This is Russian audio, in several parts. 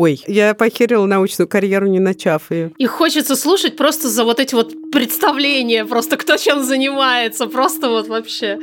Ой, я похерила научную карьеру, не начав ее. И хочется слушать просто за вот эти вот представления, просто кто чем занимается, просто вот вообще.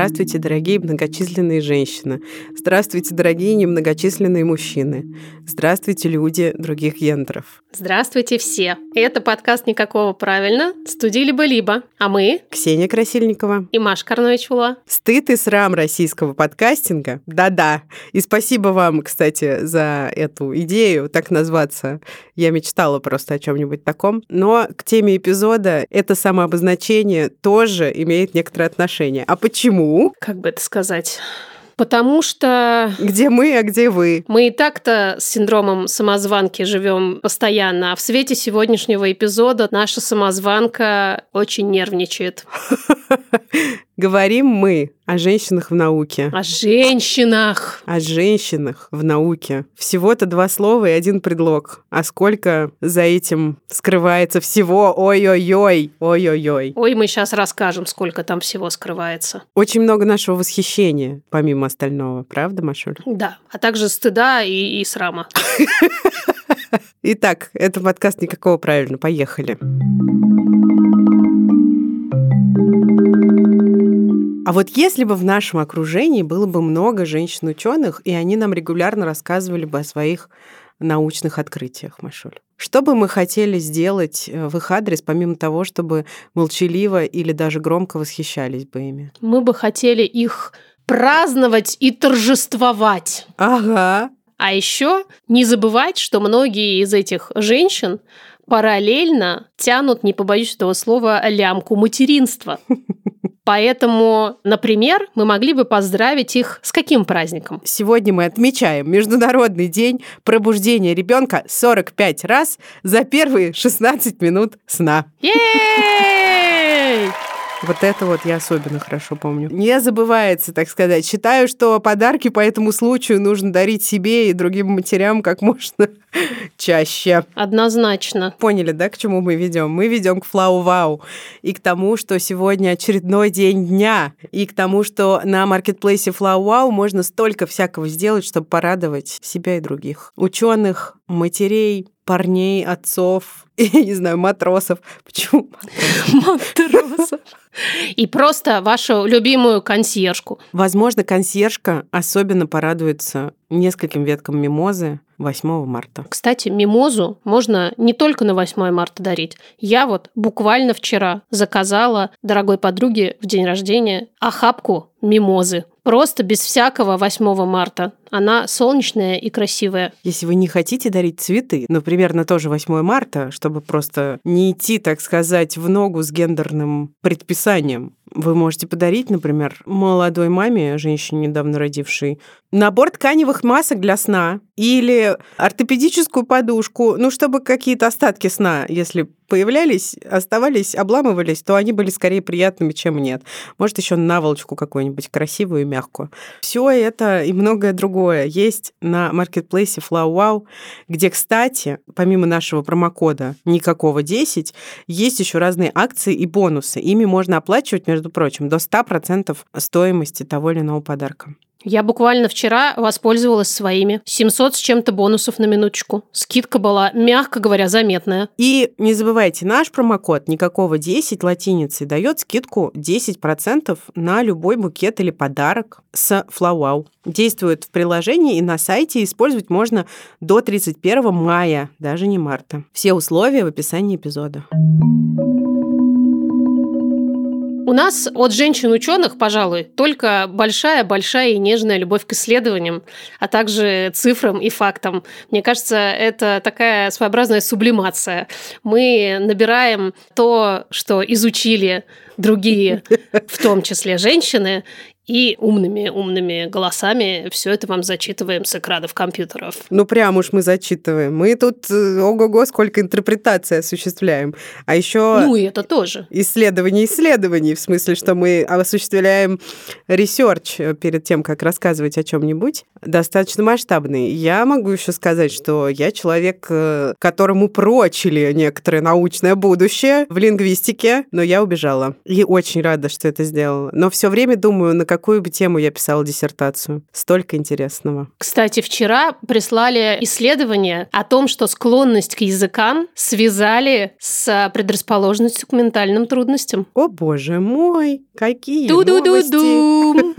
Здравствуйте, дорогие многочисленные женщины. Здравствуйте, дорогие немногочисленные мужчины. Здравствуйте, люди других гендеров. Здравствуйте все. Это подкаст «Никакого правильно» студии «Либо-либо». А мы... Ксения Красильникова. И Маша Карнович-Ула. Стыд и срам российского подкастинга. Да-да. И спасибо вам, кстати, за эту идею так назваться. Я мечтала просто о чем-нибудь таком. Но к теме эпизода это самообозначение тоже имеет некоторое отношение. А почему? Как бы это сказать? Потому что... Где мы, а где вы? Мы и так-то с синдромом самозванки живем постоянно, а в свете сегодняшнего эпизода наша самозванка очень нервничает. Говорим мы о женщинах в науке. О женщинах! О женщинах в науке. Всего-то два слова и один предлог. А сколько за этим скрывается всего? Ой-ой-ой! Ой-ой-ой! Ой, мы сейчас расскажем, сколько там всего скрывается. Очень много нашего восхищения, помимо остального. Правда, Машуль? Да. А также стыда и, и срама. Итак, это подкаст «Никакого правильно». Поехали. А вот если бы в нашем окружении было бы много женщин-ученых, и они нам регулярно рассказывали бы о своих научных открытиях, Машуль. Что бы мы хотели сделать э, в их адрес, помимо того, чтобы молчаливо или даже громко восхищались бы ими? Мы бы хотели их праздновать и торжествовать. Ага. А еще не забывать, что многие из этих женщин параллельно тянут, не побоюсь этого слова, лямку материнства. Поэтому, например, мы могли бы поздравить их с каким праздником? Сегодня мы отмечаем Международный день пробуждения ребенка 45 раз за первые 16 минут сна. Ей! Вот это вот я особенно хорошо помню. Не забывается, так сказать. Считаю, что подарки по этому случаю нужно дарить себе и другим матерям как можно чаще. Однозначно. Поняли, да, к чему мы ведем? Мы ведем к Флау Вау и к тому, что сегодня очередной день дня, и к тому, что на маркетплейсе Флау Вау можно столько всякого сделать, чтобы порадовать себя и других. Ученых, матерей, парней, отцов, и, не знаю, матросов. Почему матросов? И просто вашу любимую консьержку. Возможно, консьержка особенно порадуется нескольким веткам мимозы 8 марта. Кстати, мимозу можно не только на 8 марта дарить. Я вот буквально вчера заказала дорогой подруге в день рождения охапку мимозы. Просто без всякого 8 марта. Она солнечная и красивая. Если вы не хотите дарить цветы, например, на тоже 8 марта, чтобы просто не идти, так сказать, в ногу с гендерным предписанием, вы можете подарить, например, молодой маме, женщине, недавно родившей, набор тканевых масок для сна или ортопедическую подушку, ну, чтобы какие-то остатки сна, если появлялись, оставались, обламывались, то они были скорее приятными, чем нет. Может, еще наволочку какую-нибудь красивую и мягкую. Все это и многое другое есть на маркетплейсе FlowWow, где, кстати, помимо нашего промокода никакого 10, есть еще разные акции и бонусы. Ими можно оплачивать, между прочим, до 100% стоимости того или иного подарка. Я буквально вчера воспользовалась своими. 700 с чем-то бонусов на минуточку. Скидка была, мягко говоря, заметная. И не забывайте, наш промокод никакого 10 латиницей дает скидку 10% на любой букет или подарок с Flowwow. Действует в приложении и на сайте. Использовать можно до 31 мая, даже не марта. Все условия в описании эпизода. У нас от женщин-ученых, пожалуй, только большая-большая и нежная любовь к исследованиям, а также цифрам и фактам. Мне кажется, это такая своеобразная сублимация. Мы набираем то, что изучили другие, в том числе женщины, и умными-умными голосами все это вам зачитываем с экранов компьютеров. Ну, прям уж мы зачитываем. Мы тут, э, ого-го, сколько интерпретаций осуществляем. А еще... Ну, и это тоже. Исследование исследований, в смысле, что мы осуществляем research перед тем, как рассказывать о чем-нибудь, достаточно масштабный. Я могу еще сказать, что я человек, э, которому прочили некоторое научное будущее в лингвистике, но я убежала. И очень рада, что это сделала. Но все время думаю, на какую бы тему я писала диссертацию. Столько интересного. Кстати, вчера прислали исследование о том, что склонность к языкам связали с предрасположенностью к ментальным трудностям. О, боже мой, какие Ду-ду-ду-ду.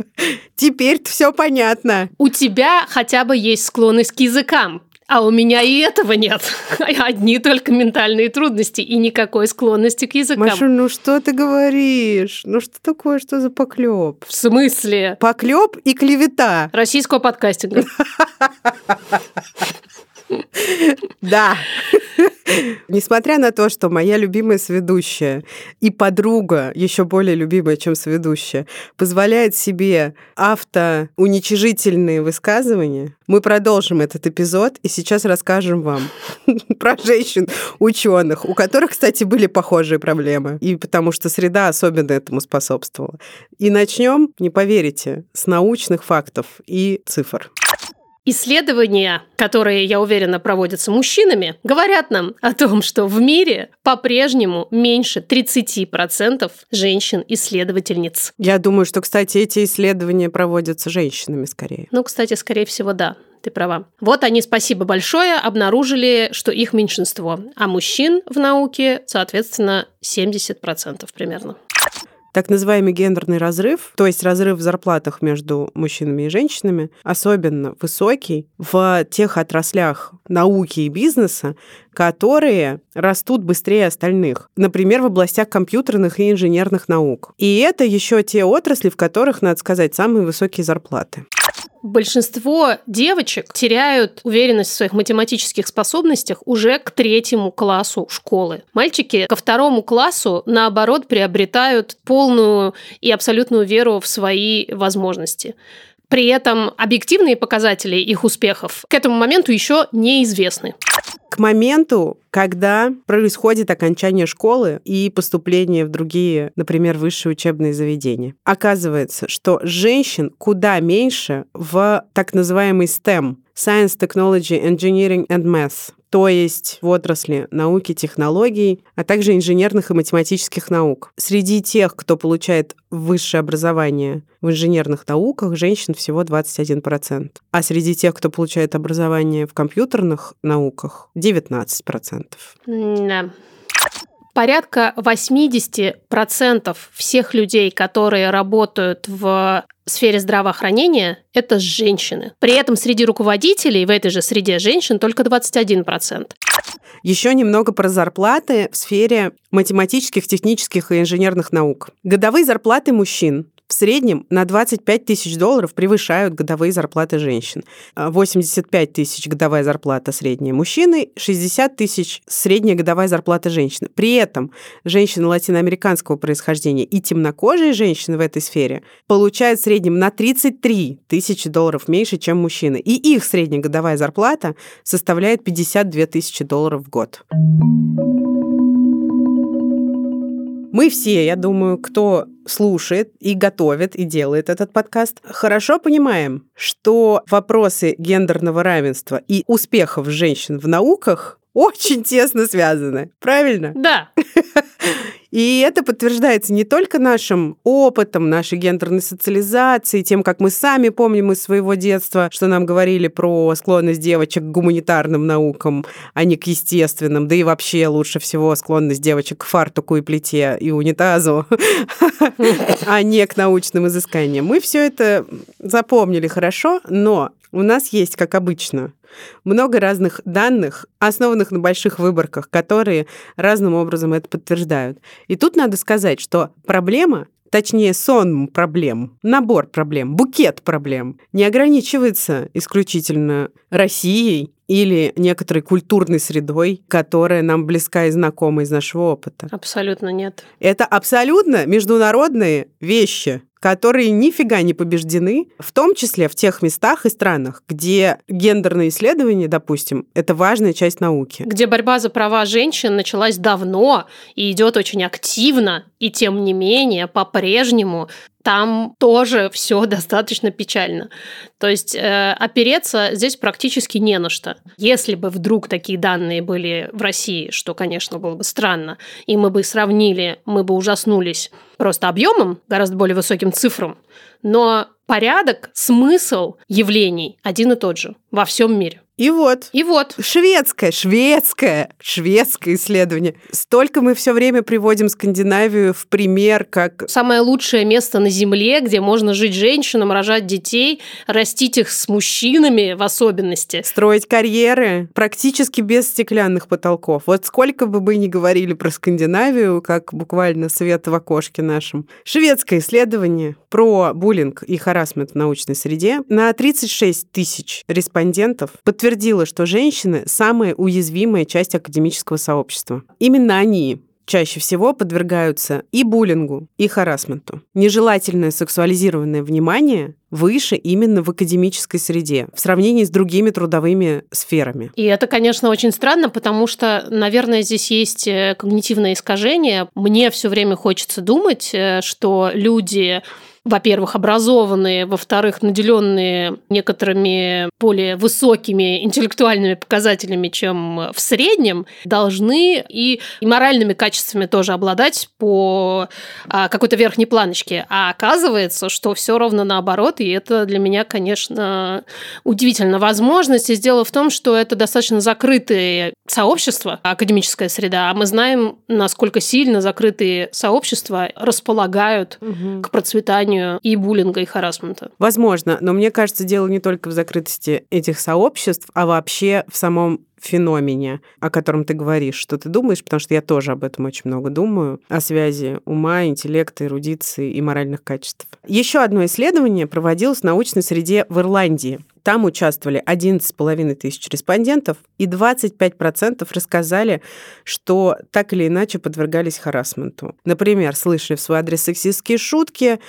Теперь все понятно. У тебя хотя бы есть склонность к языкам. А у меня и этого нет. Одни только ментальные трудности и никакой склонности к языкам. Маша, ну что ты говоришь? Ну что такое, что за поклеп? В смысле? Поклеп и клевета. Российского подкастинга. Да. Несмотря на то, что моя любимая сведущая и подруга, еще более любимая, чем сведущая, позволяет себе автоуничижительные высказывания, мы продолжим этот эпизод и сейчас расскажем вам про женщин-ученых, у которых, кстати, были похожие проблемы, и потому что среда особенно этому способствовала. И начнем, не поверите, с научных фактов и цифр. Исследования, которые, я уверена, проводятся мужчинами, говорят нам о том, что в мире по-прежнему меньше 30% женщин-исследовательниц. Я думаю, что, кстати, эти исследования проводятся женщинами скорее. Ну, кстати, скорее всего, да. Ты права. Вот они, спасибо большое, обнаружили, что их меньшинство, а мужчин в науке, соответственно, 70% примерно так называемый гендерный разрыв, то есть разрыв в зарплатах между мужчинами и женщинами, особенно высокий в тех отраслях науки и бизнеса, которые растут быстрее остальных. Например, в областях компьютерных и инженерных наук. И это еще те отрасли, в которых, надо сказать, самые высокие зарплаты. Большинство девочек теряют уверенность в своих математических способностях уже к третьему классу школы. Мальчики ко второму классу, наоборот, приобретают полную и абсолютную веру в свои возможности. При этом объективные показатели их успехов к этому моменту еще неизвестны. К моменту, когда происходит окончание школы и поступление в другие, например, высшие учебные заведения. Оказывается, что женщин куда меньше в так называемый STEM – Science, Technology, Engineering and Math то есть в отрасли науки, технологий, а также инженерных и математических наук. Среди тех, кто получает высшее образование в инженерных науках, женщин всего 21%. А среди тех, кто получает образование в компьютерных науках, 19%. Да. Порядка 80% всех людей, которые работают в сфере здравоохранения – это женщины. При этом среди руководителей в этой же среде женщин только 21%. Еще немного про зарплаты в сфере математических, технических и инженерных наук. Годовые зарплаты мужчин в среднем на 25 тысяч долларов превышают годовые зарплаты женщин. 85 а, тысяч годовая зарплата средняя мужчины, 60 тысяч средняя годовая зарплата женщины. При этом женщины латиноамериканского происхождения и темнокожие женщины в этой сфере получают в среднем на 33 тысячи долларов меньше, чем мужчины. И их средняя годовая зарплата составляет 52 тысячи долларов в год. Мы все, я думаю, кто слушает и готовит и делает этот подкаст, хорошо понимаем, что вопросы гендерного равенства и успехов женщин в науках очень тесно связаны. Правильно? Да. И это подтверждается не только нашим опытом, нашей гендерной социализацией, тем, как мы сами помним из своего детства, что нам говорили про склонность девочек к гуманитарным наукам, а не к естественным, да и вообще лучше всего склонность девочек к фартуку и плите и унитазу, а не к научным изысканиям. Мы все это запомнили хорошо, но у нас есть, как обычно, много разных данных, основанных на больших выборках, которые разным образом это подтверждают. И тут надо сказать, что проблема точнее сон проблем, набор проблем, букет проблем не ограничивается исключительно Россией или некоторой культурной средой, которая нам близка и знакома из нашего опыта. Абсолютно нет. Это абсолютно международные вещи которые нифига не побеждены, в том числе в тех местах и странах, где гендерные исследования, допустим, это важная часть науки. Где борьба за права женщин началась давно и идет очень активно, и тем не менее по-прежнему там тоже все достаточно печально. То есть э, опереться здесь практически не на что. Если бы вдруг такие данные были в России, что, конечно, было бы странно, и мы бы сравнили, мы бы ужаснулись просто объемом, гораздо более высоким цифрам, но порядок, смысл явлений один и тот же во всем мире. И вот. И вот. Шведское, шведское, шведское исследование. Столько мы все время приводим Скандинавию в пример как... Самое лучшее место на Земле, где можно жить женщинам, рожать детей, растить их с мужчинами в особенности. Строить карьеры практически без стеклянных потолков. Вот сколько бы мы ни говорили про Скандинавию, как буквально свет в окошке нашем. Шведское исследование про буллинг и харасмент в научной среде на 36 тысяч респондентов подтвердило подтвердила, что женщины – самая уязвимая часть академического сообщества. Именно они чаще всего подвергаются и буллингу, и харасменту. Нежелательное сексуализированное внимание выше именно в академической среде в сравнении с другими трудовыми сферами. И это, конечно, очень странно, потому что, наверное, здесь есть э, когнитивное искажение. Мне все время хочется думать, э, что люди во-первых, образованные, во-вторых, наделенные некоторыми более высокими интеллектуальными показателями, чем в среднем, должны и, и моральными качествами тоже обладать по а, какой-то верхней планочке. А оказывается, что все ровно наоборот, и это для меня, конечно, удивительно. Возможность. дело в том, что это достаточно закрытые сообщества, академическая среда, а мы знаем, насколько сильно закрытые сообщества располагают угу. к процветанию созданию и буллинга, и харасмента. Возможно, но мне кажется, дело не только в закрытости этих сообществ, а вообще в самом феномене, о котором ты говоришь, что ты думаешь, потому что я тоже об этом очень много думаю, о связи ума, интеллекта, эрудиции и моральных качеств. Еще одно исследование проводилось в научной среде в Ирландии. Там участвовали 11,5 тысяч респондентов, и 25% рассказали, что так или иначе подвергались харасменту. Например, слышали в свой адрес сексистские шутки,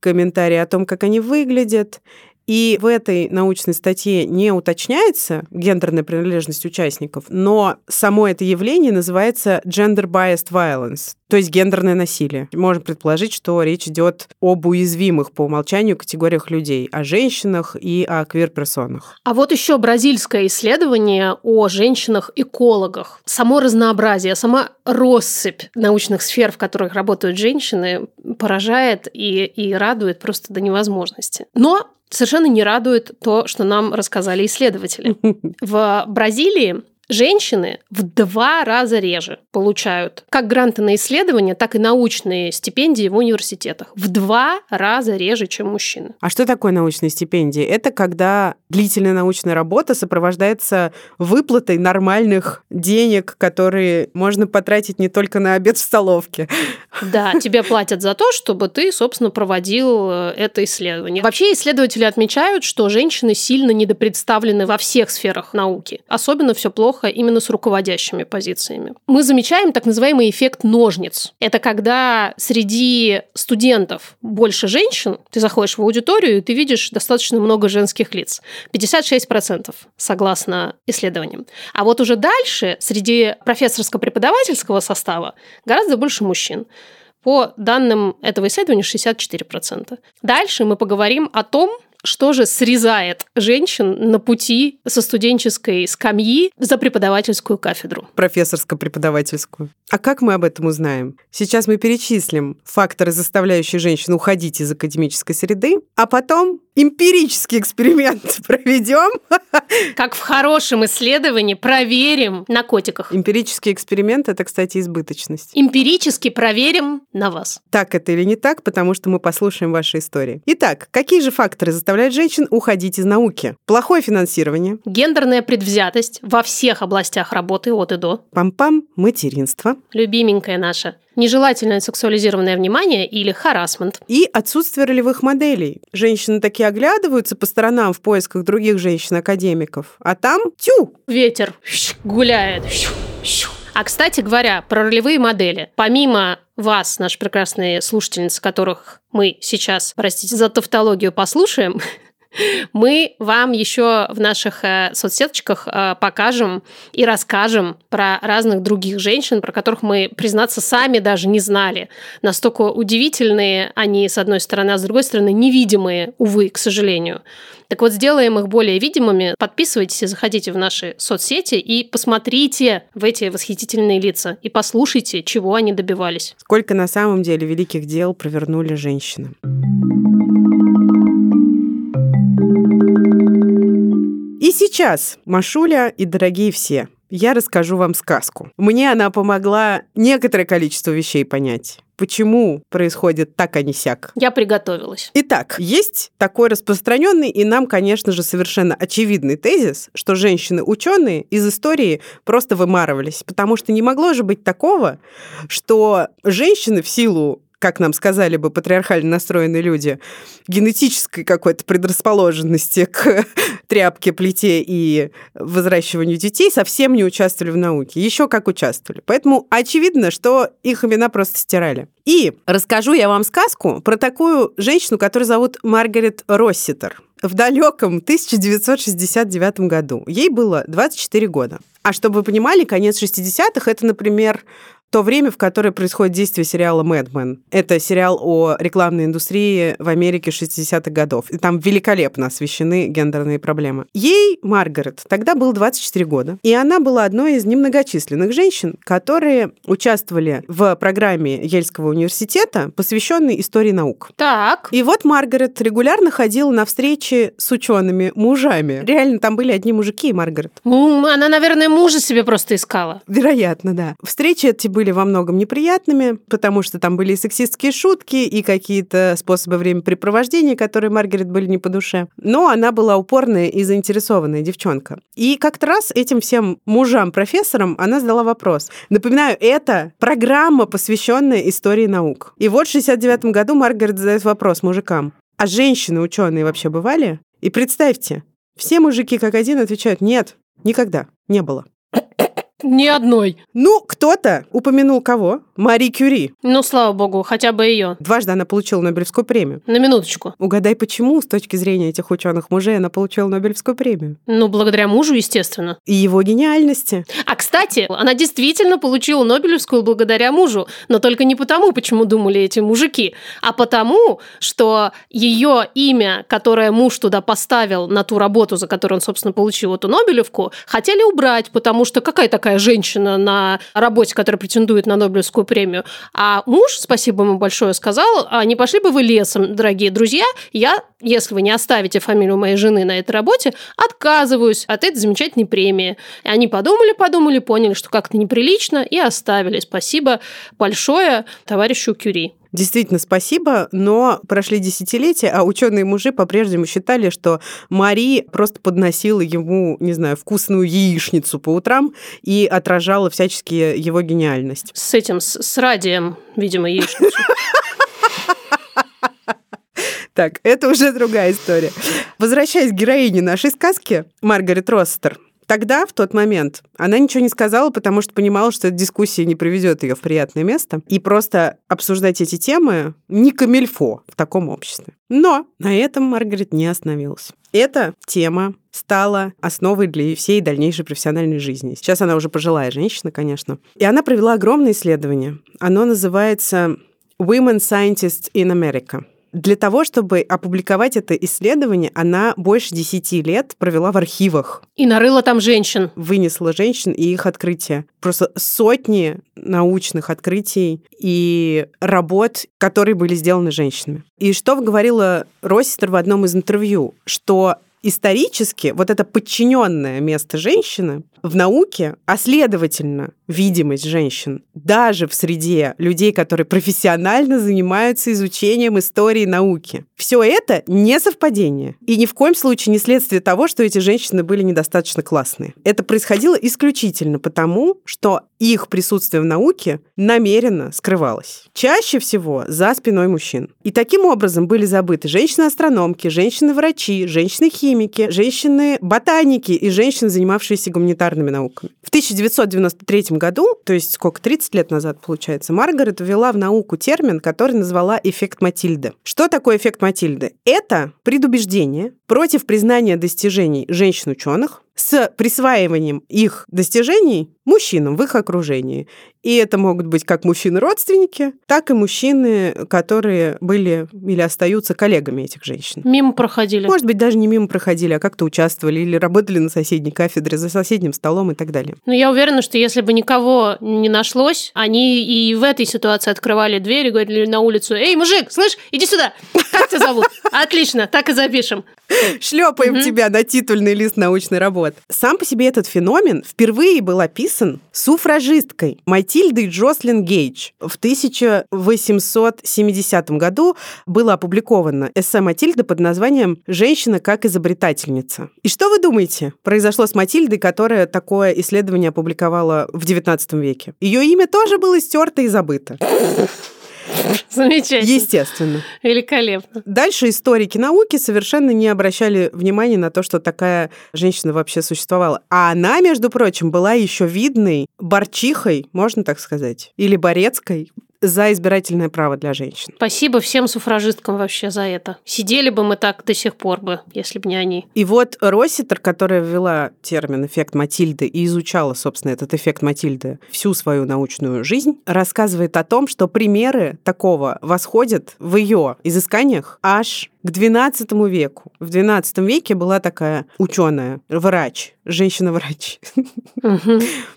комментарии о том, как они выглядят, и в этой научной статье не уточняется гендерная принадлежность участников, но само это явление называется gender-biased violence, то есть гендерное насилие. Можно предположить, что речь идет об уязвимых по умолчанию категориях людей, о женщинах и о квир-персонах. А вот еще бразильское исследование о женщинах-экологах. Само разнообразие, сама россыпь научных сфер, в которых работают женщины, поражает и, и радует просто до невозможности. Но совершенно не радует то, что нам рассказали исследователи. В Бразилии женщины в два раза реже получают как гранты на исследования, так и научные стипендии в университетах. В два раза реже, чем мужчины. А что такое научные стипендии? Это когда длительная научная работа сопровождается выплатой нормальных денег, которые можно потратить не только на обед в столовке. Да, тебе платят за то, чтобы ты, собственно, проводил э, это исследование. Вообще исследователи отмечают, что женщины сильно недопредставлены во всех сферах науки. Особенно все плохо плохо именно с руководящими позициями. Мы замечаем так называемый эффект ножниц. Это когда среди студентов больше женщин, ты заходишь в аудиторию, и ты видишь достаточно много женских лиц. 56% согласно исследованиям. А вот уже дальше среди профессорско-преподавательского состава гораздо больше мужчин. По данным этого исследования 64%. Дальше мы поговорим о том, что же срезает женщин на пути со студенческой скамьи за преподавательскую кафедру? Профессорско-преподавательскую. А как мы об этом узнаем? Сейчас мы перечислим факторы, заставляющие женщин уходить из академической среды, а потом эмпирический эксперимент проведем. Как в хорошем исследовании проверим на котиках. Эмпирический эксперимент – это, кстати, избыточность. Эмпирически проверим на вас. Так это или не так, потому что мы послушаем ваши истории. Итак, какие же факторы заставляют женщин уходить из науки? Плохое финансирование. Гендерная предвзятость во всех областях работы от и до. Пам-пам, материнство. Любименькая наша нежелательное сексуализированное внимание или харасмент. И отсутствие ролевых моделей. Женщины такие оглядываются по сторонам в поисках других женщин-академиков, а там тю! Ветер гуляет. А, кстати говоря, про ролевые модели. Помимо вас, наши прекрасные слушательницы, которых мы сейчас, простите за тавтологию, послушаем, мы вам еще в наших э, соцсеточках э, покажем и расскажем про разных других женщин, про которых мы, признаться, сами даже не знали. Настолько удивительные они, с одной стороны, а с другой стороны, невидимые, увы, к сожалению. Так вот, сделаем их более видимыми. Подписывайтесь и заходите в наши соцсети и посмотрите в эти восхитительные лица и послушайте, чего они добивались. Сколько на самом деле великих дел провернули женщины. И сейчас, Машуля и дорогие все, я расскажу вам сказку. Мне она помогла некоторое количество вещей понять. Почему происходит так, а не сяк? Я приготовилась. Итак, есть такой распространенный и нам, конечно же, совершенно очевидный тезис, что женщины-ученые из истории просто вымарывались, потому что не могло же быть такого, что женщины в силу как нам сказали бы патриархально настроенные люди, генетической какой-то предрасположенности к тряпке, плите и возращиванию детей совсем не участвовали в науке. Еще как участвовали. Поэтому очевидно, что их имена просто стирали. И расскажу я вам сказку про такую женщину, которую зовут Маргарет Росситер. В далеком 1969 году ей было 24 года. А чтобы вы понимали, конец 60-х это, например, то время, в которое происходит действие сериала «Мэдмен». Это сериал о рекламной индустрии в Америке 60-х годов. И там великолепно освещены гендерные проблемы. Ей, Маргарет, тогда было 24 года. И она была одной из немногочисленных женщин, которые участвовали в программе Ельского университета, посвященной истории наук. Так. И вот Маргарет регулярно ходила на встречи с учеными мужами. Реально, там были одни мужики, Маргарет. Она, наверное, мужа себе просто искала. Вероятно, да. Встречи эти были были во многом неприятными, потому что там были и сексистские шутки, и какие-то способы времяпрепровождения, которые Маргарет были не по душе. Но она была упорная и заинтересованная девчонка. И как-то раз этим всем мужам-профессорам она задала вопрос. Напоминаю, это программа, посвященная истории наук. И вот в 69 году Маргарет задает вопрос мужикам. А женщины-ученые вообще бывали? И представьте, все мужики как один отвечают «нет, никогда, не было». Ни одной. Ну, кто-то упомянул кого? Мари Кюри. Ну, слава богу, хотя бы ее. Дважды она получила Нобелевскую премию. На минуточку. Угадай, почему, с точки зрения этих ученых мужей, она получила Нобелевскую премию? Ну, благодаря мужу, естественно. И его гениальности. А, кстати, она действительно получила Нобелевскую благодаря мужу, но только не потому, почему думали эти мужики, а потому, что ее имя, которое муж туда поставил на ту работу, за которую он, собственно, получил эту Нобелевку, хотели убрать, потому что какая такая женщина на работе, которая претендует на Нобелевскую премию. А муж, спасибо ему большое, сказал, а не пошли бы вы лесом, дорогие друзья, я, если вы не оставите фамилию моей жены на этой работе, отказываюсь от этой замечательной премии. И они подумали, подумали, поняли, что как-то неприлично, и оставили. Спасибо большое товарищу Кюри. Действительно, спасибо, но прошли десятилетия, а ученые мужи по-прежнему считали, что Мари просто подносила ему, не знаю, вкусную яичницу по утрам и отражала всячески его гениальность. С этим, с, с радием, видимо, яичницу. Так, это уже другая история. Возвращаясь к героине нашей сказки, Маргарет Росстер, Тогда, в тот момент, она ничего не сказала, потому что понимала, что эта дискуссия не приведет ее в приятное место. И просто обсуждать эти темы не камильфо в таком обществе. Но на этом Маргарет не остановилась. Эта тема стала основой для всей дальнейшей профессиональной жизни. Сейчас она уже пожилая женщина, конечно. И она провела огромное исследование. Оно называется Women Scientists in America. Для того, чтобы опубликовать это исследование, она больше 10 лет провела в архивах. И нарыла там женщин. Вынесла женщин и их открытия. Просто сотни научных открытий и работ, которые были сделаны женщинами. И что говорила Россистер в одном из интервью, что исторически вот это подчиненное место женщины в науке, а следовательно, видимость женщин даже в среде людей, которые профессионально занимаются изучением истории науки. Все это не совпадение. И ни в коем случае не следствие того, что эти женщины были недостаточно классные. Это происходило исключительно потому, что их присутствие в науке намеренно скрывалось. Чаще всего за спиной мужчин. И таким образом были забыты женщины-астрономки, женщины-врачи, женщины-химики, женщины-ботаники и женщины, занимавшиеся гуманитарной гуманитарными науками. В 1993 году, то есть сколько, 30 лет назад, получается, Маргарет ввела в науку термин, который назвала эффект Матильды. Что такое эффект Матильды? Это предубеждение против признания достижений женщин-ученых, с присваиванием их достижений мужчинам в их окружении. И это могут быть как мужчины-родственники, так и мужчины, которые были или остаются коллегами этих женщин. Мимо проходили. Может быть, даже не мимо проходили, а как-то участвовали или работали на соседней кафедре, за соседним столом и так далее. Но я уверена, что если бы никого не нашлось, они и в этой ситуации открывали дверь и говорили на улицу, «Эй, мужик, слышь, иди сюда! Как тебя зовут? Отлично, так и запишем». Шлепаем тебя на титульный лист научной работы. Сам по себе этот феномен впервые был описан суфражисткой Матильдой Джослин Гейдж. В 1870 году было опубликовано эссе Матильды под названием «Женщина как изобретательница». И что вы думаете произошло с Матильдой, которая такое исследование опубликовала в XIX веке? Ее имя тоже было стерто и забыто. Замечательно. Естественно. Великолепно. Дальше историки науки совершенно не обращали внимания на то, что такая женщина вообще существовала. А она, между прочим, была еще видной борчихой, можно так сказать, или борецкой за избирательное право для женщин. Спасибо всем суфражисткам вообще за это. Сидели бы мы так до сих пор бы, если бы не они. И вот Росситер, которая ввела термин «эффект Матильды» и изучала, собственно, этот эффект Матильды всю свою научную жизнь, рассказывает о том, что примеры такого восходят в ее изысканиях аж к XII веку. В XII веке была такая ученая, врач, женщина-врач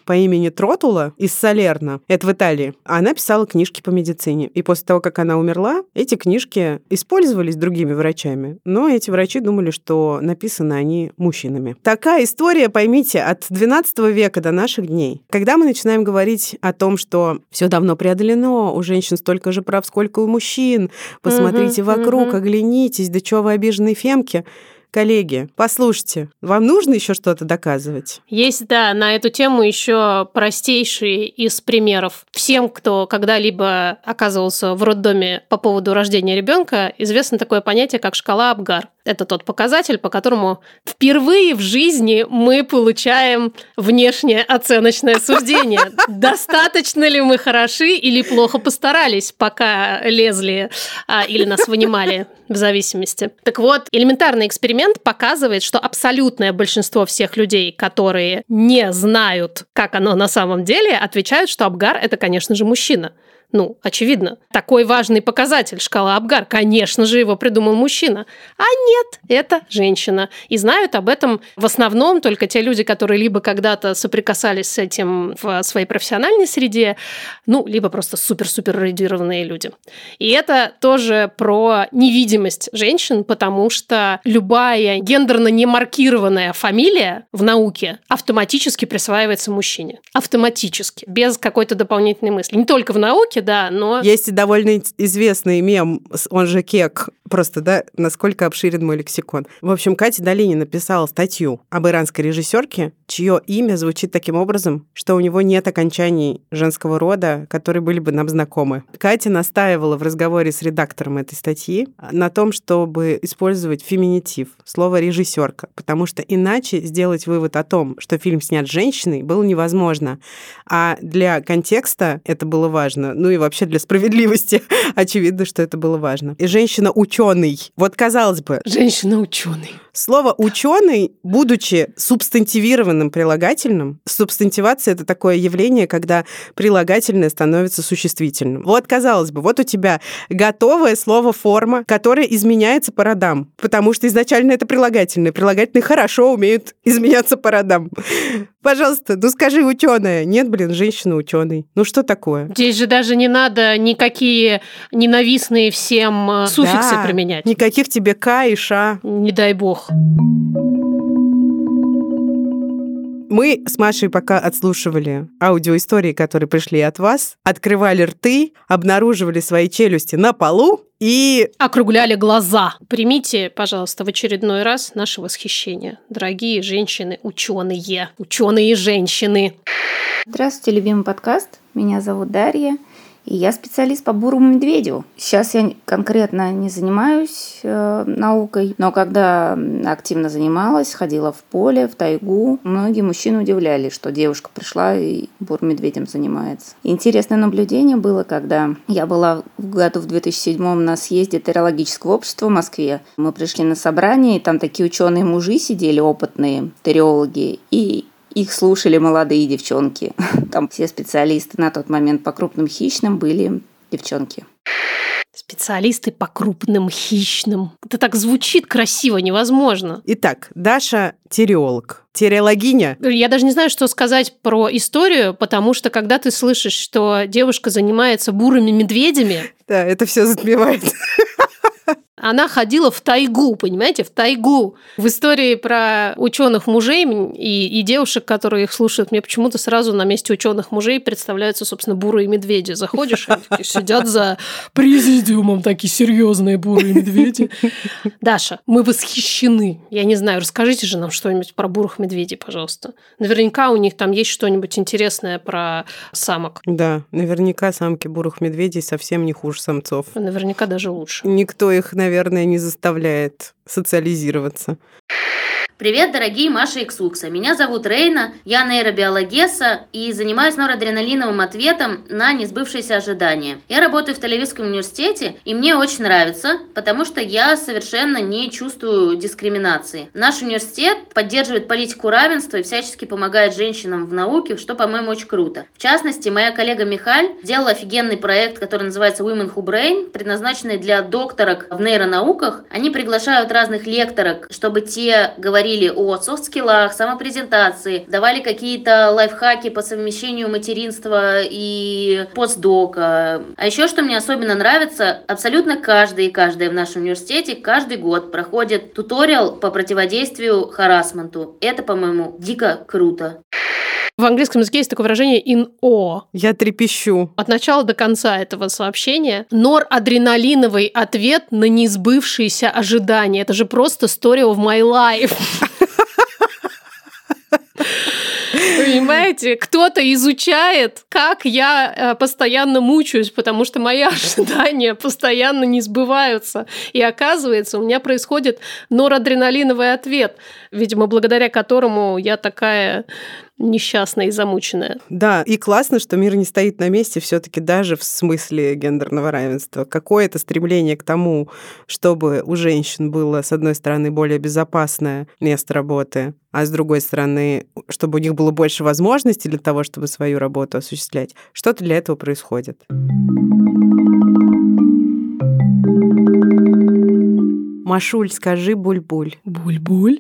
по имени Тротула из Салерна, это в Италии. Она писала книжки по медицине. И после того, как она умерла, эти книжки использовались другими врачами. Но эти врачи думали, что написаны они мужчинами. Такая история, поймите, от XII века до наших дней. Когда мы начинаем говорить о том, что все давно преодолено, у женщин столько же прав, сколько у мужчин, посмотрите вокруг, оглянитесь, Смеетесь, да чего вы обиженные фемки? Коллеги, послушайте, вам нужно еще что-то доказывать? Есть, да, на эту тему еще простейший из примеров. Всем, кто когда-либо оказывался в роддоме по поводу рождения ребенка, известно такое понятие, как шкала Абгар. Это тот показатель, по которому впервые в жизни мы получаем внешнее оценочное суждение. Достаточно ли мы хороши или плохо постарались, пока лезли а, или нас вынимали, в зависимости. Так вот, элементарный эксперимент показывает, что абсолютное большинство всех людей, которые не знают, как оно на самом деле, отвечают, что Абгар – это, конечно же, мужчина. Ну, очевидно, такой важный показатель шкала Абгар. Конечно же, его придумал мужчина. А нет, это женщина. И знают об этом в основном только те люди, которые либо когда-то соприкасались с этим в своей профессиональной среде, ну, либо просто супер-супер радированные люди. И это тоже про невидимость женщин, потому что любая гендерно не маркированная фамилия в науке автоматически присваивается мужчине. Автоматически, без какой-то дополнительной мысли. Не только в науке, да, но... Есть довольно известный мем, он же кек, просто, да, насколько обширен мой лексикон. В общем, Катя Долини написала статью об иранской режиссерке, чье имя звучит таким образом, что у него нет окончаний женского рода, которые были бы нам знакомы. Катя настаивала в разговоре с редактором этой статьи на том, чтобы использовать феминитив, слово режиссерка, потому что иначе сделать вывод о том, что фильм снят женщиной, было невозможно. А для контекста это было важно ну и вообще для справедливости очевидно, что это было важно. И женщина-ученый. Вот казалось бы. Женщина-ученый. Слово «ученый», будучи субстантивированным прилагательным, субстантивация — это такое явление, когда прилагательное становится существительным. Вот, казалось бы, вот у тебя готовое слово «форма», которое изменяется по родам, потому что изначально это прилагательное. Прилагательные хорошо умеют изменяться по родам. Пожалуйста, ну скажи ученая. Нет, блин, женщина ученый. Ну что такое? Здесь же даже не надо никакие ненавистные всем э, суффиксы да, применять. Никаких тебе «к» и «ша». Не дай бог. Мы с Машей пока отслушивали аудиоистории, которые пришли от вас, открывали рты, обнаруживали свои челюсти на полу и... Округляли глаза. Примите, пожалуйста, в очередной раз наше восхищение. Дорогие женщины, ученые, ученые женщины. Здравствуйте, любимый подкаст. Меня зовут Дарья. И я специалист по бурому медведю. Сейчас я конкретно не занимаюсь э, наукой, но когда активно занималась, ходила в поле, в тайгу, многие мужчины удивлялись, что девушка пришла и бурым медведем занимается. Интересное наблюдение было, когда я была в году в 2007 на съезде терриологического общества в Москве. Мы пришли на собрание, и там такие ученые мужи сидели, опытные терриологи, и их слушали молодые девчонки. Там все специалисты на тот момент по крупным хищным были девчонки. Специалисты по крупным хищным. Это так звучит красиво, невозможно. Итак, Даша – тереолог. Тереологиня. Я даже не знаю, что сказать про историю, потому что когда ты слышишь, что девушка занимается бурыми медведями... Да, это все затмевает. Она ходила в тайгу, понимаете, в тайгу. В истории про ученых мужей и, и девушек, которые их слушают, мне почему-то сразу на месте ученых мужей представляются, собственно, бурые медведи. Заходишь, они сидят за президиумом такие серьезные бурые медведи. Даша, мы восхищены. Я не знаю, расскажите же нам что-нибудь про бурых медведей, пожалуйста. Наверняка у них там есть что-нибудь интересное про самок. Да, наверняка самки бурых медведей совсем не хуже самцов. Наверняка даже лучше. Никто их, наверное, не заставляет социализироваться. Привет, дорогие Маша и Ксукса. Меня зовут Рейна, я нейробиологесса и занимаюсь норадреналиновым ответом на несбывшиеся ожидания. Я работаю в Тель-Авивском университете, и мне очень нравится, потому что я совершенно не чувствую дискриминации. Наш университет поддерживает политику равенства и всячески помогает женщинам в науке, что, по-моему, очень круто. В частности, моя коллега Михаль делала офигенный проект, который называется Women Who Brain, предназначенный для докторок в нейронауках. Они приглашают разных лекторок, чтобы те говорили говорили о софт-скиллах, самопрезентации, давали какие-то лайфхаки по совмещению материнства и постдока. А еще, что мне особенно нравится, абсолютно каждый и каждая в нашем университете каждый год проходит туториал по противодействию харасменту. Это, по-моему, дико круто. В английском языке есть такое выражение in awe. Я трепещу. От начала до конца этого сообщения. Норадреналиновый ответ на несбывшиеся ожидания. Это же просто story of my life. Понимаете, кто-то изучает, как я э, постоянно мучаюсь, потому что мои ожидания постоянно не сбываются. И оказывается, у меня происходит норадреналиновый ответ, видимо, благодаря которому я такая несчастная и замученная. Да, и классно, что мир не стоит на месте все таки даже в смысле гендерного равенства. Какое-то стремление к тому, чтобы у женщин было, с одной стороны, более безопасное место работы, а с другой стороны, чтобы у них было больше возможностей для того, чтобы свою работу осуществлять. Что-то для этого происходит. Машуль, скажи буль-буль. Буль-буль?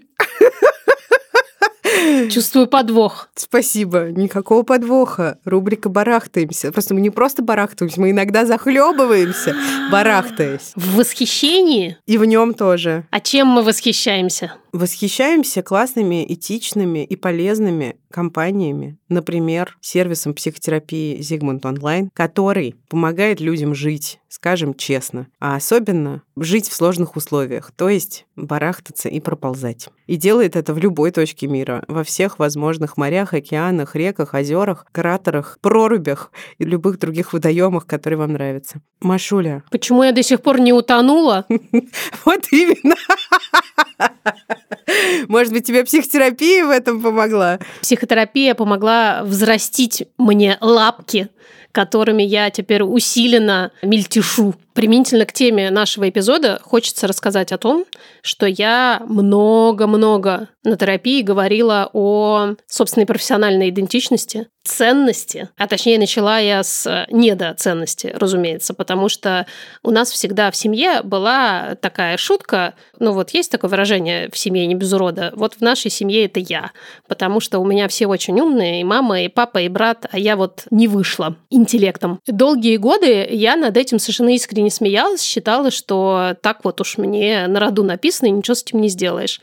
Чувствую подвох. Спасибо. Никакого подвоха. Рубрика «Барахтаемся». Просто мы не просто барахтаемся, мы иногда захлебываемся, барахтаясь. В восхищении? И в нем тоже. А чем мы восхищаемся? Восхищаемся классными, этичными и полезными компаниями, например, сервисом психотерапии Зигмунд Онлайн, который помогает людям жить, скажем честно, а особенно жить в сложных условиях, то есть барахтаться и проползать. И делает это в любой точке мира, во всех возможных морях, океанах, реках, озерах, кратерах, прорубях и любых других водоемах, которые вам нравятся. Машуля. Почему я до сих пор не утонула? Вот именно. Может быть, тебе психотерапия в этом помогла? Психотерапия помогла взрастить мне лапки, которыми я теперь усиленно мельтешу. Применительно к теме нашего эпизода хочется рассказать о том, что я много-много на терапии говорила о собственной профессиональной идентичности, ценности, а точнее начала я с недоценности, разумеется, потому что у нас всегда в семье была такая шутка, ну вот есть такое выражение в семье не без урода, вот в нашей семье это я, потому что у меня все очень умные, и мама, и папа, и брат, а я вот не вышла интеллектом. Долгие годы я над этим совершенно искренне не смеялась, считала, что так вот уж мне на роду написано, и ничего с этим не сделаешь.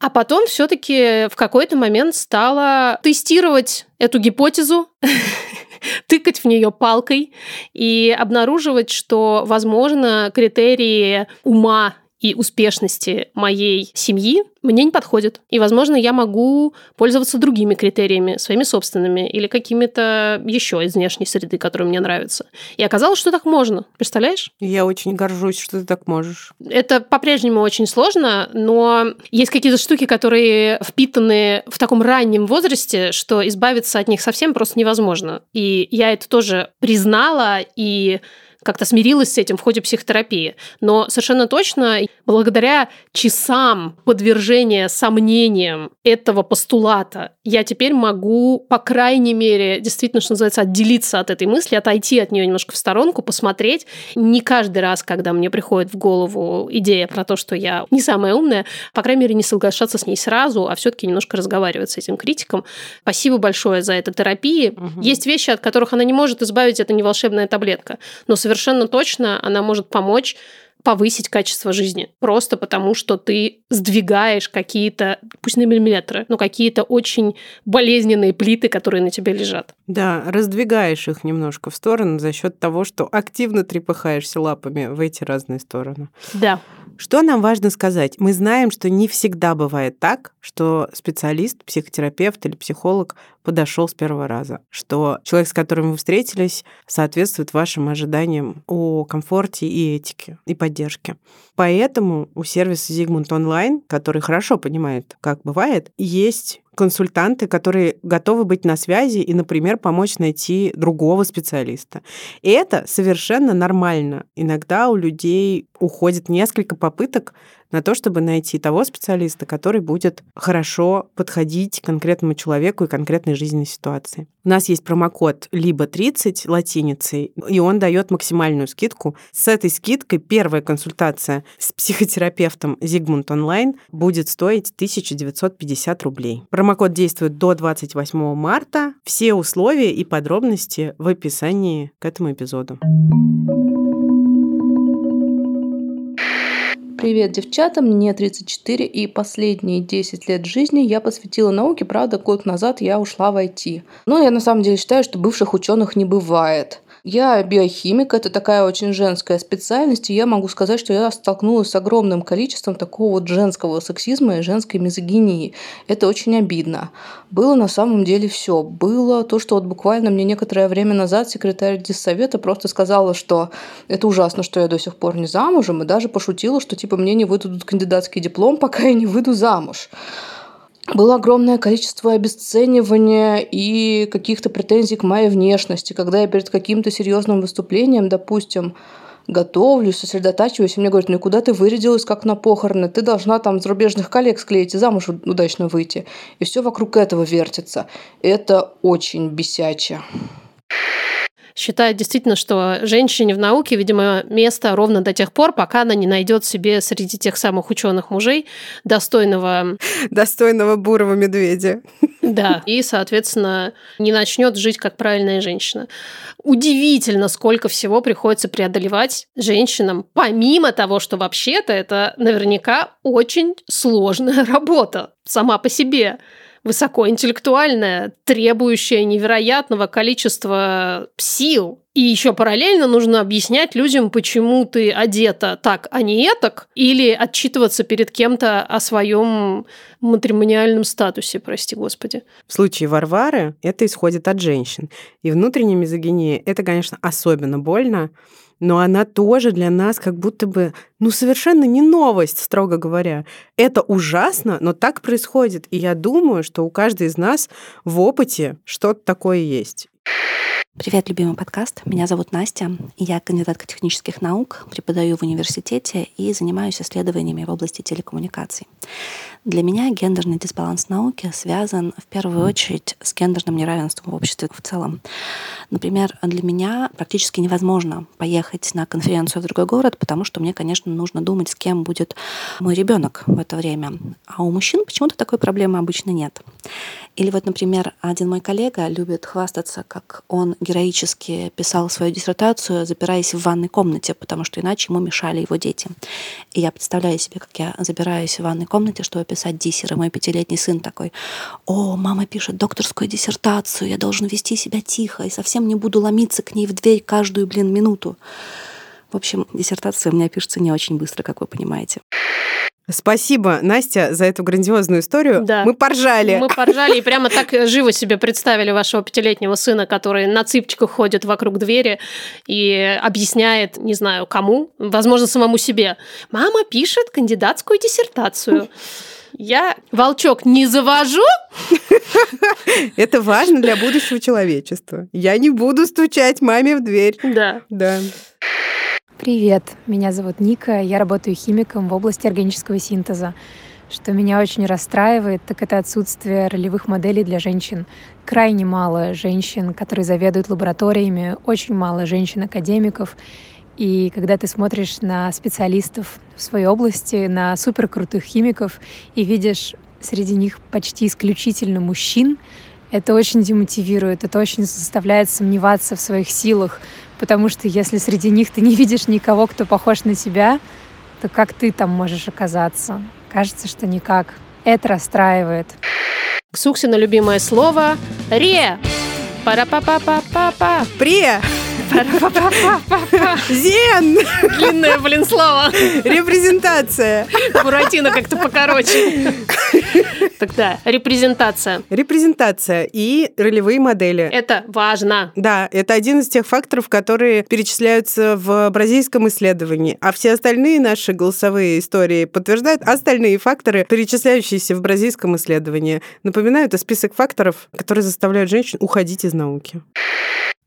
А потом все-таки в какой-то момент стала тестировать эту гипотезу, тыкать в нее палкой и обнаруживать, что, возможно, критерии ума и успешности моей семьи мне не подходит. И, возможно, я могу пользоваться другими критериями, своими собственными или какими-то еще из внешней среды, которые мне нравятся. И оказалось, что так можно. Представляешь? Я очень горжусь, что ты так можешь. Это по-прежнему очень сложно, но есть какие-то штуки, которые впитаны в таком раннем возрасте, что избавиться от них совсем просто невозможно. И я это тоже признала и как-то смирилась с этим в ходе психотерапии. Но совершенно точно, благодаря часам подвержения сомнениям этого постулата, я теперь могу, по крайней мере, действительно, что называется, отделиться от этой мысли, отойти от нее немножко в сторонку, посмотреть. Не каждый раз, когда мне приходит в голову идея про то, что я не самая умная, по крайней мере, не соглашаться с ней сразу, а все-таки немножко разговаривать с этим критиком. Спасибо большое за это терапии. Угу. Есть вещи, от которых она не может избавить, это не волшебная таблетка. Но совершенно точно она может помочь повысить качество жизни. Просто потому, что ты сдвигаешь какие-то, пусть на миллиметры, но какие-то очень болезненные плиты, которые на тебе лежат. Да, раздвигаешь их немножко в сторону за счет того, что активно трепыхаешься лапами в эти разные стороны. Да. Что нам важно сказать? Мы знаем, что не всегда бывает так, что специалист, психотерапевт или психолог подошел с первого раза, что человек, с которым вы встретились, соответствует вашим ожиданиям о комфорте и этике, и поддержке. Поэтому у сервиса Zigmund Online, который хорошо понимает, как бывает, есть консультанты, которые готовы быть на связи и, например, помочь найти другого специалиста. И это совершенно нормально. Иногда у людей уходит несколько попыток на то, чтобы найти того специалиста, который будет хорошо подходить конкретному человеку и конкретной жизненной ситуации. У нас есть промокод либо 30 латиницей, и он дает максимальную скидку. С этой скидкой первая консультация с психотерапевтом Зигмунд онлайн будет стоить 1950 рублей. Промокод действует до 28 марта. Все условия и подробности в описании к этому эпизоду. Привет, девчата, мне 34, и последние 10 лет жизни я посвятила науке, правда, год назад я ушла в IT. Но я на самом деле считаю, что бывших ученых не бывает. Я биохимик, это такая очень женская специальность, и я могу сказать, что я столкнулась с огромным количеством такого вот женского сексизма и женской мизогинии. Это очень обидно. Было на самом деле все. Было то, что вот буквально мне некоторое время назад секретарь диссовета просто сказала, что это ужасно, что я до сих пор не замужем, и даже пошутила, что типа мне не выдадут кандидатский диплом, пока я не выйду замуж было огромное количество обесценивания и каких-то претензий к моей внешности. Когда я перед каким-то серьезным выступлением, допустим, готовлюсь, сосредотачиваюсь, и мне говорят, ну куда ты вырядилась, как на похороны? Ты должна там зарубежных коллег склеить и замуж удачно выйти. И все вокруг этого вертится. Это очень бесяче считает действительно, что женщине в науке, видимо, место ровно до тех пор, пока она не найдет себе среди тех самых ученых мужей достойного... Достойного бурого медведя. Да, и, соответственно, не начнет жить как правильная женщина. Удивительно, сколько всего приходится преодолевать женщинам, помимо того, что вообще-то это наверняка очень сложная работа сама по себе высокоинтеллектуальная, требующая невероятного количества сил. И еще параллельно нужно объяснять людям, почему ты одета так, а не этак, или отчитываться перед кем-то о своем матримониальном статусе, прости господи. В случае Варвары это исходит от женщин. И внутренняя мизогиния – это, конечно, особенно больно, но она тоже для нас как будто бы, ну, совершенно не новость, строго говоря. Это ужасно, но так происходит. И я думаю, что у каждой из нас в опыте что-то такое есть. Привет, любимый подкаст. Меня зовут Настя. Я кандидатка технических наук, преподаю в университете и занимаюсь исследованиями в области телекоммуникаций. Для меня гендерный дисбаланс науки связан в первую очередь с гендерным неравенством в обществе в целом. Например, для меня практически невозможно поехать на конференцию в другой город, потому что мне, конечно, нужно думать, с кем будет мой ребенок в это время. А у мужчин почему-то такой проблемы обычно нет. Или вот, например, один мой коллега любит хвастаться, как он героически писал свою диссертацию, запираясь в ванной комнате, потому что иначе ему мешали его дети. И я представляю себе, как я забираюсь в ванной комнате, чтобы писать диссер, и мой пятилетний сын такой, о, мама пишет докторскую диссертацию, я должен вести себя тихо и совсем не буду ломиться к ней в дверь каждую, блин, минуту. В общем, диссертация у меня пишется не очень быстро, как вы понимаете. Спасибо, Настя, за эту грандиозную историю. Да. Мы поржали. Мы поржали и прямо так живо себе представили вашего пятилетнего сына, который на цыпочках ходит вокруг двери и объясняет, не знаю, кому, возможно, самому себе. Мама пишет кандидатскую диссертацию. Я волчок не завожу. Это важно для будущего человечества. Я не буду стучать маме в дверь. Да. Да. Привет, меня зовут Ника, я работаю химиком в области органического синтеза. Что меня очень расстраивает, так это отсутствие ролевых моделей для женщин. Крайне мало женщин, которые заведуют лабораториями, очень мало женщин-академиков. И когда ты смотришь на специалистов в своей области, на суперкрутых химиков, и видишь среди них почти исключительно мужчин, это очень демотивирует, это очень заставляет сомневаться в своих силах, потому что если среди них ты не видишь никого, кто похож на тебя, то как ты там можешь оказаться? Кажется, что никак. Это расстраивает. Ксуксина любимое слово «ре». Пара-па-па-па-па-па. Пре! Зен! Длинное, блин, слово. Репрезентация. Буратино как-то покороче. Тогда репрезентация. Репрезентация и ролевые модели. Это важно. Да, это один из тех факторов, которые перечисляются в бразильском исследовании, а все остальные наши голосовые истории подтверждают остальные факторы, перечисляющиеся в бразильском исследовании. Напоминаю, это список факторов, которые заставляют женщин уходить из науки.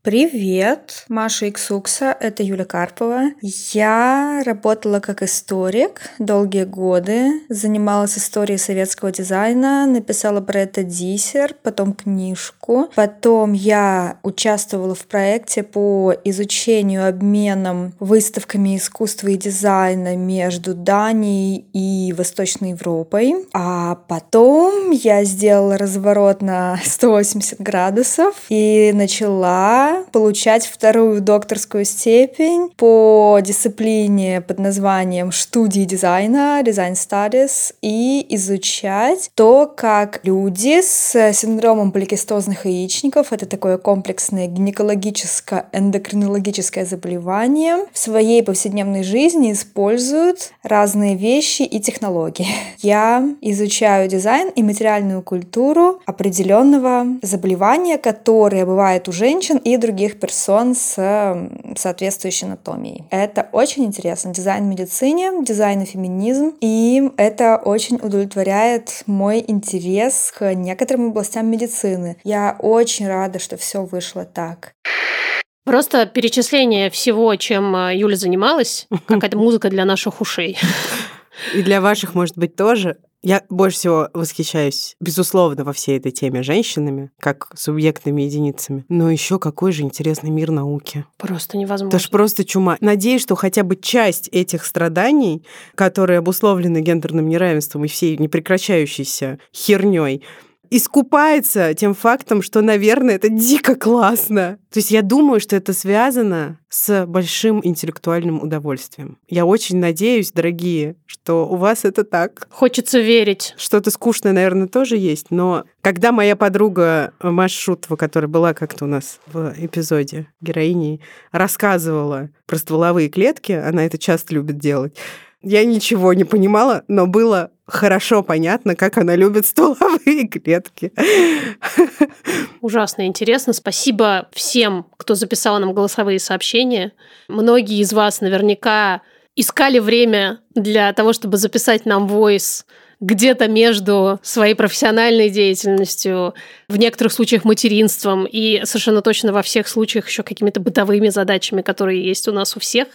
Привет, Маша Иксукса, это Юля Карпова. Я работала как историк долгие годы, занималась историей советского дизайна, написала про это диссер, потом книжку. Потом я участвовала в проекте по изучению обменом выставками искусства и дизайна между Данией и Восточной Европой. А потом я сделала разворот на 180 градусов и начала получать вторую докторскую степень по дисциплине под названием студии дизайна, Design Studies, и изучать то, как люди с синдромом поликистозных яичников, это такое комплексное гинекологическое-эндокринологическое заболевание, в своей повседневной жизни используют разные вещи и технологии. Я изучаю дизайн и материальную культуру определенного заболевания, которое бывает у женщин и других персон с соответствующей анатомией. Это очень интересно. Дизайн в медицине, дизайн и феминизм. И это очень удовлетворяет мой интерес к некоторым областям медицины. Я очень рада, что все вышло так. Просто перечисление всего, чем э, Юля занималась, какая-то музыка для наших ушей. И для ваших, может быть, тоже. Я больше всего восхищаюсь, безусловно, во всей этой теме женщинами, как субъектными единицами. Но еще какой же интересный мир науки. Просто невозможно. Это ж просто чума. Надеюсь, что хотя бы часть этих страданий, которые обусловлены гендерным неравенством и всей непрекращающейся херней, искупается тем фактом, что, наверное, это дико классно. То есть я думаю, что это связано с большим интеллектуальным удовольствием. Я очень надеюсь, дорогие, что у вас это так. Хочется верить. Что-то скучное, наверное, тоже есть, но когда моя подруга Маша Шутова, которая была как-то у нас в эпизоде героини, рассказывала про стволовые клетки, она это часто любит делать, я ничего не понимала, но было хорошо понятно, как она любит стволовые клетки. Ужасно интересно. Спасибо всем, кто записал нам голосовые сообщения. Многие из вас наверняка искали время для того, чтобы записать нам voice где-то между своей профессиональной деятельностью, в некоторых случаях материнством и совершенно точно во всех случаях еще какими-то бытовыми задачами, которые есть у нас у всех.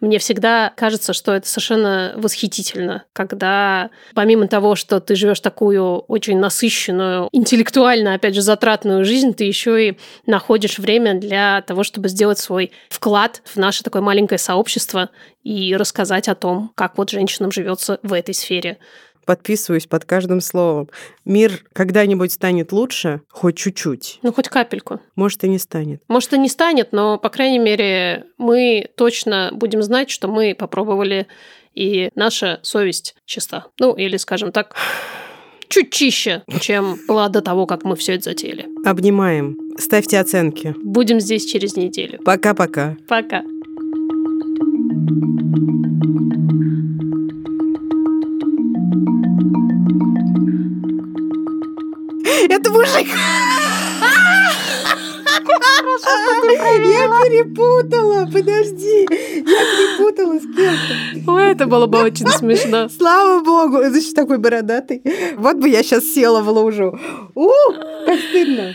Мне всегда кажется, что это совершенно восхитительно, когда помимо того, что ты живешь такую очень насыщенную, интеллектуально, опять же, затратную жизнь, ты еще и находишь время для того, чтобы сделать свой вклад в наше такое маленькое сообщество и рассказать о том, как вот женщинам живется в этой сфере подписываюсь под каждым словом. Мир когда-нибудь станет лучше, хоть чуть-чуть. Ну, хоть капельку. Может, и не станет. Может, и не станет, но, по крайней мере, мы точно будем знать, что мы попробовали, и наша совесть чиста. Ну, или, скажем так, чуть чище, чем была до того, как мы все это затеяли. Обнимаем. Ставьте оценки. Будем здесь через неделю. Пока-пока. Пока. -пока. Пока. Это мужик! Я перепутала, подожди. Я перепутала с кем-то. Ой, это было бы очень смешно. Слава богу, еще такой бородатый. Вот бы я сейчас села в лужу. У, как стыдно.